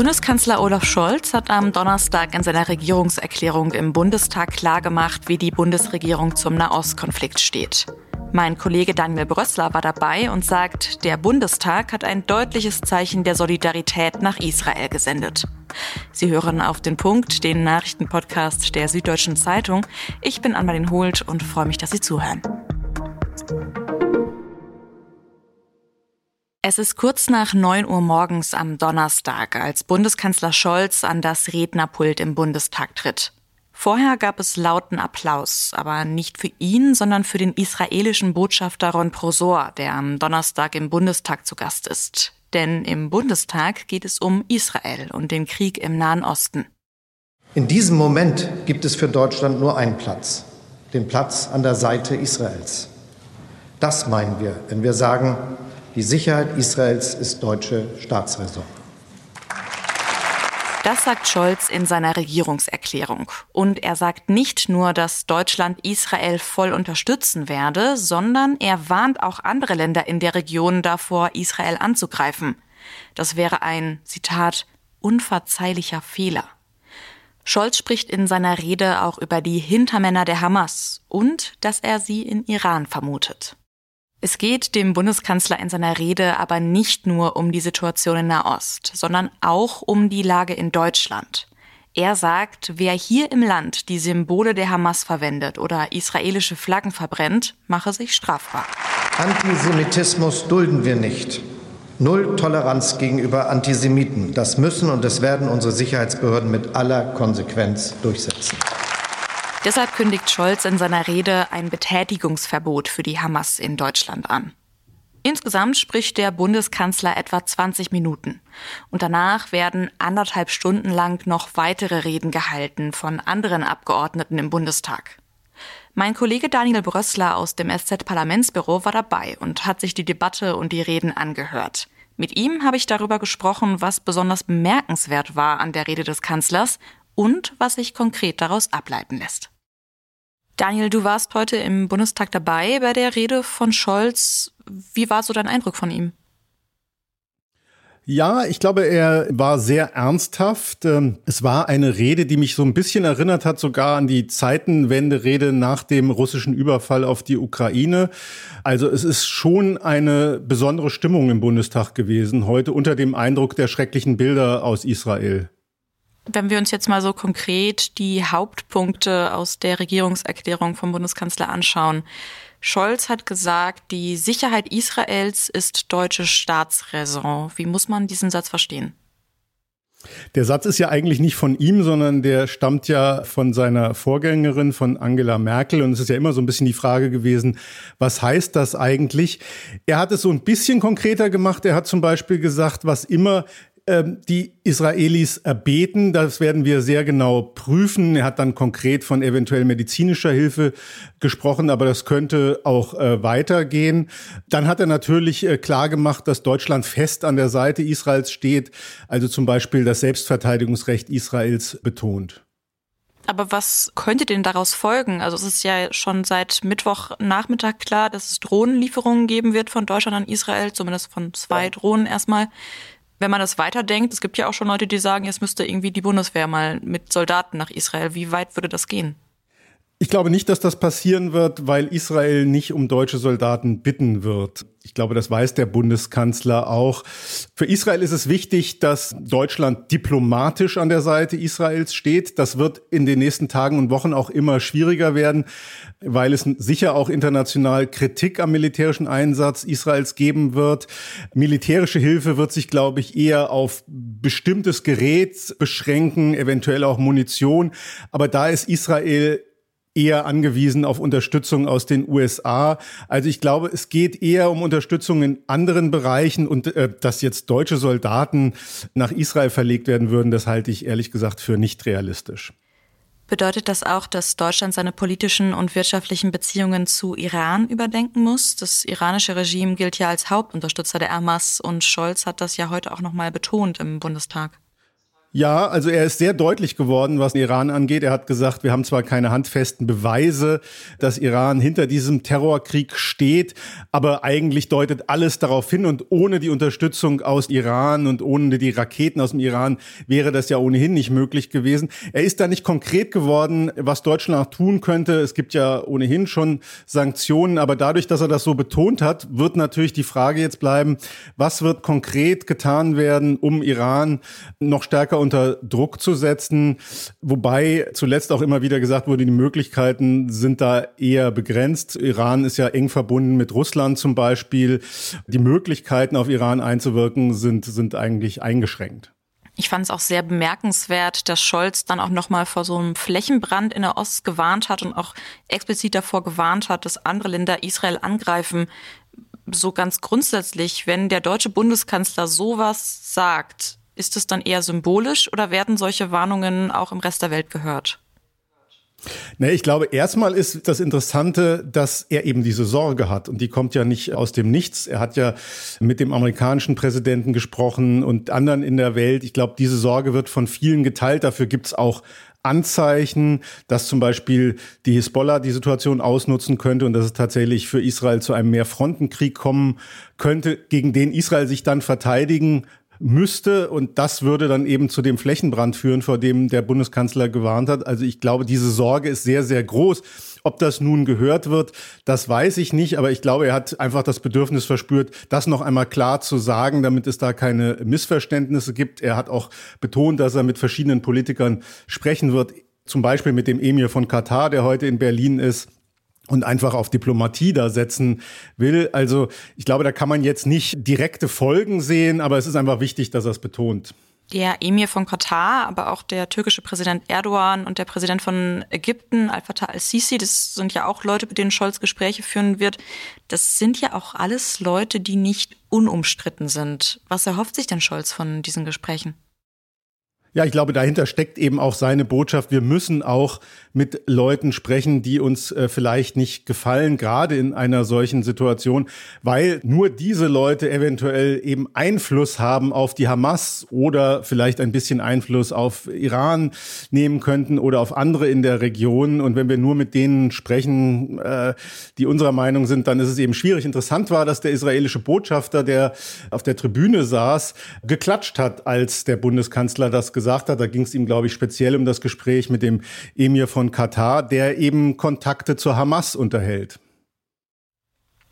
Bundeskanzler Olaf Scholz hat am Donnerstag in seiner Regierungserklärung im Bundestag klargemacht, wie die Bundesregierung zum Nahostkonflikt steht. Mein Kollege Daniel Brössler war dabei und sagt, der Bundestag hat ein deutliches Zeichen der Solidarität nach Israel gesendet. Sie hören auf den Punkt, den Nachrichtenpodcast der Süddeutschen Zeitung. Ich bin Anmalin Holt und freue mich, dass Sie zuhören. Es ist kurz nach 9 Uhr morgens am Donnerstag, als Bundeskanzler Scholz an das Rednerpult im Bundestag tritt. Vorher gab es lauten Applaus, aber nicht für ihn, sondern für den israelischen Botschafter Ron Prosor, der am Donnerstag im Bundestag zu Gast ist. Denn im Bundestag geht es um Israel und den Krieg im Nahen Osten. In diesem Moment gibt es für Deutschland nur einen Platz, den Platz an der Seite Israels. Das meinen wir, wenn wir sagen, die Sicherheit Israels ist deutsche Staatsräson. Das sagt Scholz in seiner Regierungserklärung. Und er sagt nicht nur, dass Deutschland Israel voll unterstützen werde, sondern er warnt auch andere Länder in der Region davor, Israel anzugreifen. Das wäre ein, Zitat, unverzeihlicher Fehler. Scholz spricht in seiner Rede auch über die Hintermänner der Hamas und dass er sie in Iran vermutet. Es geht dem Bundeskanzler in seiner Rede aber nicht nur um die Situation in Nahost, sondern auch um die Lage in Deutschland. Er sagt, wer hier im Land die Symbole der Hamas verwendet oder israelische Flaggen verbrennt, mache sich strafbar. Antisemitismus dulden wir nicht. Null Toleranz gegenüber Antisemiten. Das müssen und das werden unsere Sicherheitsbehörden mit aller Konsequenz durchsetzen. Deshalb kündigt Scholz in seiner Rede ein Betätigungsverbot für die Hamas in Deutschland an. Insgesamt spricht der Bundeskanzler etwa 20 Minuten. Und danach werden anderthalb Stunden lang noch weitere Reden gehalten von anderen Abgeordneten im Bundestag. Mein Kollege Daniel Brössler aus dem SZ-Parlamentsbüro war dabei und hat sich die Debatte und die Reden angehört. Mit ihm habe ich darüber gesprochen, was besonders bemerkenswert war an der Rede des Kanzlers und was sich konkret daraus ableiten lässt. Daniel, du warst heute im Bundestag dabei bei der Rede von Scholz. Wie war so dein Eindruck von ihm? Ja, ich glaube, er war sehr ernsthaft. Ähm, es war eine Rede, die mich so ein bisschen erinnert hat, sogar an die Zeitenwende-Rede nach dem russischen Überfall auf die Ukraine. Also es ist schon eine besondere Stimmung im Bundestag gewesen, heute unter dem Eindruck der schrecklichen Bilder aus Israel. Wenn wir uns jetzt mal so konkret die Hauptpunkte aus der Regierungserklärung vom Bundeskanzler anschauen. Scholz hat gesagt, die Sicherheit Israels ist deutsche Staatsräson. Wie muss man diesen Satz verstehen? Der Satz ist ja eigentlich nicht von ihm, sondern der stammt ja von seiner Vorgängerin, von Angela Merkel. Und es ist ja immer so ein bisschen die Frage gewesen, was heißt das eigentlich? Er hat es so ein bisschen konkreter gemacht. Er hat zum Beispiel gesagt, was immer die Israelis erbeten. Das werden wir sehr genau prüfen. Er hat dann konkret von eventuell medizinischer Hilfe gesprochen, aber das könnte auch äh, weitergehen. Dann hat er natürlich äh, klar gemacht, dass Deutschland fest an der Seite Israels steht, also zum Beispiel das Selbstverteidigungsrecht Israels betont. Aber was könnte denn daraus folgen? Also es ist ja schon seit Mittwochnachmittag klar, dass es Drohnenlieferungen geben wird von Deutschland an Israel, zumindest von zwei Drohnen erstmal wenn man das weiterdenkt, es gibt ja auch schon Leute, die sagen, jetzt müsste irgendwie die Bundeswehr mal mit Soldaten nach Israel. Wie weit würde das gehen? Ich glaube nicht, dass das passieren wird, weil Israel nicht um deutsche Soldaten bitten wird. Ich glaube, das weiß der Bundeskanzler auch. Für Israel ist es wichtig, dass Deutschland diplomatisch an der Seite Israels steht. Das wird in den nächsten Tagen und Wochen auch immer schwieriger werden, weil es sicher auch international Kritik am militärischen Einsatz Israels geben wird. Militärische Hilfe wird sich, glaube ich, eher auf bestimmtes Gerät beschränken, eventuell auch Munition. Aber da ist Israel eher angewiesen auf Unterstützung aus den USA. Also ich glaube, es geht eher um Unterstützung in anderen Bereichen und äh, dass jetzt deutsche Soldaten nach Israel verlegt werden würden, das halte ich ehrlich gesagt für nicht realistisch. Bedeutet das auch, dass Deutschland seine politischen und wirtschaftlichen Beziehungen zu Iran überdenken muss? Das iranische Regime gilt ja als Hauptunterstützer der Hamas und Scholz hat das ja heute auch noch mal betont im Bundestag. Ja, also er ist sehr deutlich geworden, was Iran angeht. Er hat gesagt, wir haben zwar keine handfesten Beweise, dass Iran hinter diesem Terrorkrieg steht, aber eigentlich deutet alles darauf hin und ohne die Unterstützung aus Iran und ohne die Raketen aus dem Iran wäre das ja ohnehin nicht möglich gewesen. Er ist da nicht konkret geworden, was Deutschland auch tun könnte. Es gibt ja ohnehin schon Sanktionen, aber dadurch, dass er das so betont hat, wird natürlich die Frage jetzt bleiben, was wird konkret getan werden, um Iran noch stärker unter Druck zu setzen. Wobei zuletzt auch immer wieder gesagt wurde, die Möglichkeiten sind da eher begrenzt. Iran ist ja eng verbunden mit Russland zum Beispiel. Die Möglichkeiten auf Iran einzuwirken sind, sind eigentlich eingeschränkt. Ich fand es auch sehr bemerkenswert, dass Scholz dann auch nochmal vor so einem Flächenbrand in der Ost gewarnt hat und auch explizit davor gewarnt hat, dass andere Länder Israel angreifen. So ganz grundsätzlich, wenn der deutsche Bundeskanzler sowas sagt, ist es dann eher symbolisch oder werden solche Warnungen auch im Rest der Welt gehört? Nee, ich glaube, erstmal ist das Interessante, dass er eben diese Sorge hat. Und die kommt ja nicht aus dem Nichts. Er hat ja mit dem amerikanischen Präsidenten gesprochen und anderen in der Welt. Ich glaube, diese Sorge wird von vielen geteilt. Dafür gibt's auch Anzeichen, dass zum Beispiel die Hisbollah die Situation ausnutzen könnte und dass es tatsächlich für Israel zu einem Mehrfrontenkrieg kommen könnte, gegen den Israel sich dann verteidigen müsste. Und das würde dann eben zu dem Flächenbrand führen, vor dem der Bundeskanzler gewarnt hat. Also ich glaube, diese Sorge ist sehr, sehr groß. Ob das nun gehört wird, das weiß ich nicht, aber ich glaube, er hat einfach das Bedürfnis verspürt, das noch einmal klar zu sagen, damit es da keine Missverständnisse gibt. Er hat auch betont, dass er mit verschiedenen Politikern sprechen wird, zum Beispiel mit dem Emir von Katar, der heute in Berlin ist und einfach auf Diplomatie da setzen will. Also ich glaube, da kann man jetzt nicht direkte Folgen sehen, aber es ist einfach wichtig, dass er es betont. Der Emir von Katar, aber auch der türkische Präsident Erdogan und der Präsident von Ägypten, Al-Fatah al-Sisi, das sind ja auch Leute, mit denen Scholz Gespräche führen wird. Das sind ja auch alles Leute, die nicht unumstritten sind. Was erhofft sich denn Scholz von diesen Gesprächen? Ja, ich glaube, dahinter steckt eben auch seine Botschaft. Wir müssen auch mit Leuten sprechen, die uns äh, vielleicht nicht gefallen, gerade in einer solchen Situation, weil nur diese Leute eventuell eben Einfluss haben auf die Hamas oder vielleicht ein bisschen Einfluss auf Iran nehmen könnten oder auf andere in der Region. Und wenn wir nur mit denen sprechen, äh, die unserer Meinung sind, dann ist es eben schwierig. Interessant war, dass der israelische Botschafter, der auf der Tribüne saß, geklatscht hat, als der Bundeskanzler das hat. Da ging es ihm, glaube ich, speziell um das Gespräch mit dem Emir von Katar, der eben Kontakte zur Hamas unterhält.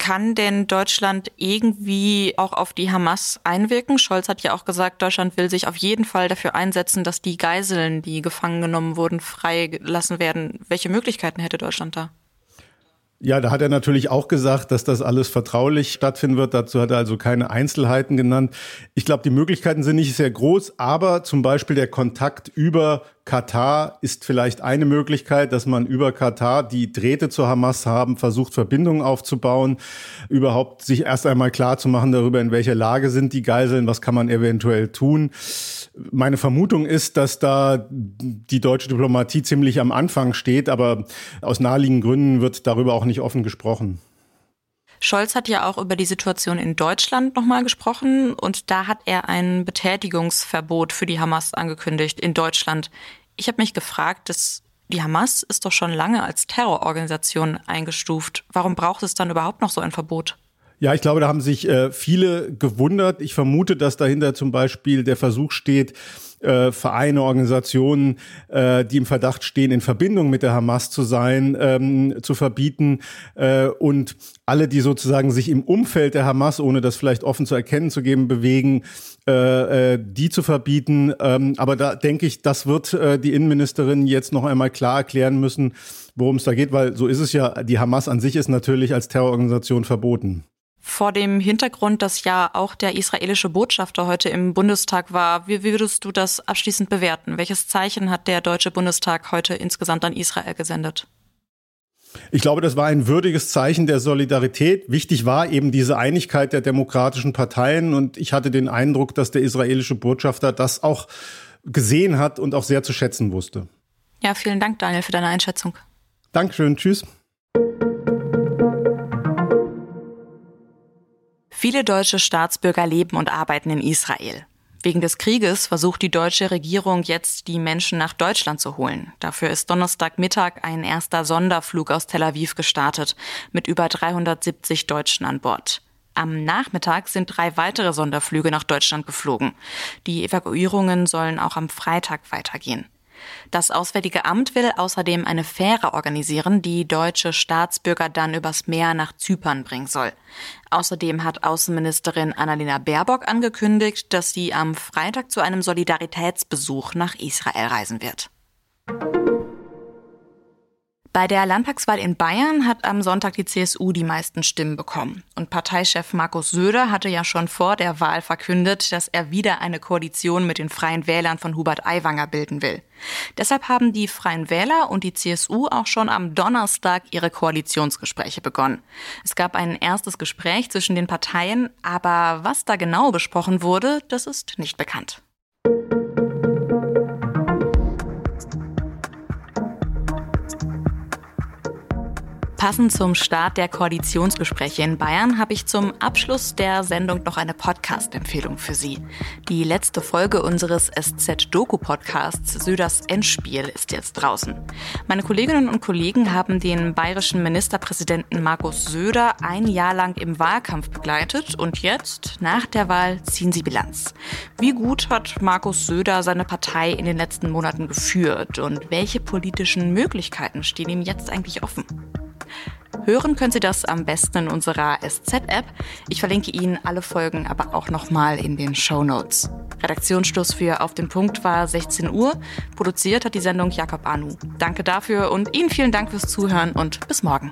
Kann denn Deutschland irgendwie auch auf die Hamas einwirken? Scholz hat ja auch gesagt, Deutschland will sich auf jeden Fall dafür einsetzen, dass die Geiseln, die gefangen genommen wurden, freigelassen werden. Welche Möglichkeiten hätte Deutschland da? Ja, da hat er natürlich auch gesagt, dass das alles vertraulich stattfinden wird. Dazu hat er also keine Einzelheiten genannt. Ich glaube, die Möglichkeiten sind nicht sehr groß, aber zum Beispiel der Kontakt über Katar ist vielleicht eine Möglichkeit, dass man über Katar, die Drähte zur Hamas haben, versucht, Verbindungen aufzubauen, überhaupt sich erst einmal klar zu machen darüber, in welcher Lage sind die Geiseln, was kann man eventuell tun. Meine Vermutung ist, dass da die deutsche Diplomatie ziemlich am Anfang steht, aber aus naheliegenden Gründen wird darüber auch nicht offen gesprochen. Scholz hat ja auch über die Situation in Deutschland nochmal gesprochen und da hat er ein Betätigungsverbot für die Hamas angekündigt in Deutschland. Ich habe mich gefragt, dass die Hamas ist doch schon lange als Terrororganisation eingestuft. Warum braucht es dann überhaupt noch so ein Verbot? Ja, ich glaube, da haben sich äh, viele gewundert. Ich vermute, dass dahinter zum Beispiel der Versuch steht, äh, Vereine, Organisationen, äh, die im Verdacht stehen, in Verbindung mit der Hamas zu sein, ähm, zu verbieten äh, und alle, die sozusagen sich im Umfeld der Hamas, ohne das vielleicht offen zu erkennen zu geben, bewegen, äh, äh, die zu verbieten. Ähm, aber da denke ich, das wird äh, die Innenministerin jetzt noch einmal klar erklären müssen, worum es da geht, weil so ist es ja, die Hamas an sich ist natürlich als Terrororganisation verboten. Vor dem Hintergrund, dass ja auch der israelische Botschafter heute im Bundestag war, wie würdest du das abschließend bewerten? Welches Zeichen hat der Deutsche Bundestag heute insgesamt an Israel gesendet? Ich glaube, das war ein würdiges Zeichen der Solidarität. Wichtig war eben diese Einigkeit der demokratischen Parteien und ich hatte den Eindruck, dass der israelische Botschafter das auch gesehen hat und auch sehr zu schätzen wusste. Ja, vielen Dank, Daniel, für deine Einschätzung. Dankeschön, tschüss. Viele deutsche Staatsbürger leben und arbeiten in Israel. Wegen des Krieges versucht die deutsche Regierung jetzt, die Menschen nach Deutschland zu holen. Dafür ist Donnerstagmittag ein erster Sonderflug aus Tel Aviv gestartet, mit über 370 Deutschen an Bord. Am Nachmittag sind drei weitere Sonderflüge nach Deutschland geflogen. Die Evakuierungen sollen auch am Freitag weitergehen. Das Auswärtige Amt will außerdem eine Fähre organisieren, die deutsche Staatsbürger dann übers Meer nach Zypern bringen soll. Außerdem hat Außenministerin Annalena Baerbock angekündigt, dass sie am Freitag zu einem Solidaritätsbesuch nach Israel reisen wird. Bei der Landtagswahl in Bayern hat am Sonntag die CSU die meisten Stimmen bekommen. Und Parteichef Markus Söder hatte ja schon vor der Wahl verkündet, dass er wieder eine Koalition mit den Freien Wählern von Hubert Aiwanger bilden will. Deshalb haben die Freien Wähler und die CSU auch schon am Donnerstag ihre Koalitionsgespräche begonnen. Es gab ein erstes Gespräch zwischen den Parteien, aber was da genau besprochen wurde, das ist nicht bekannt. Passend zum Start der Koalitionsgespräche in Bayern habe ich zum Abschluss der Sendung noch eine Podcast-Empfehlung für Sie. Die letzte Folge unseres SZ-Doku-Podcasts Söders Endspiel ist jetzt draußen. Meine Kolleginnen und Kollegen haben den bayerischen Ministerpräsidenten Markus Söder ein Jahr lang im Wahlkampf begleitet und jetzt, nach der Wahl, ziehen sie Bilanz. Wie gut hat Markus Söder seine Partei in den letzten Monaten geführt und welche politischen Möglichkeiten stehen ihm jetzt eigentlich offen? Hören können Sie das am besten in unserer SZ-App. Ich verlinke Ihnen alle Folgen aber auch nochmal in den Show Notes. Redaktionsschluss für Auf den Punkt war 16 Uhr. Produziert hat die Sendung Jakob Anu. Danke dafür und Ihnen vielen Dank fürs Zuhören und bis morgen.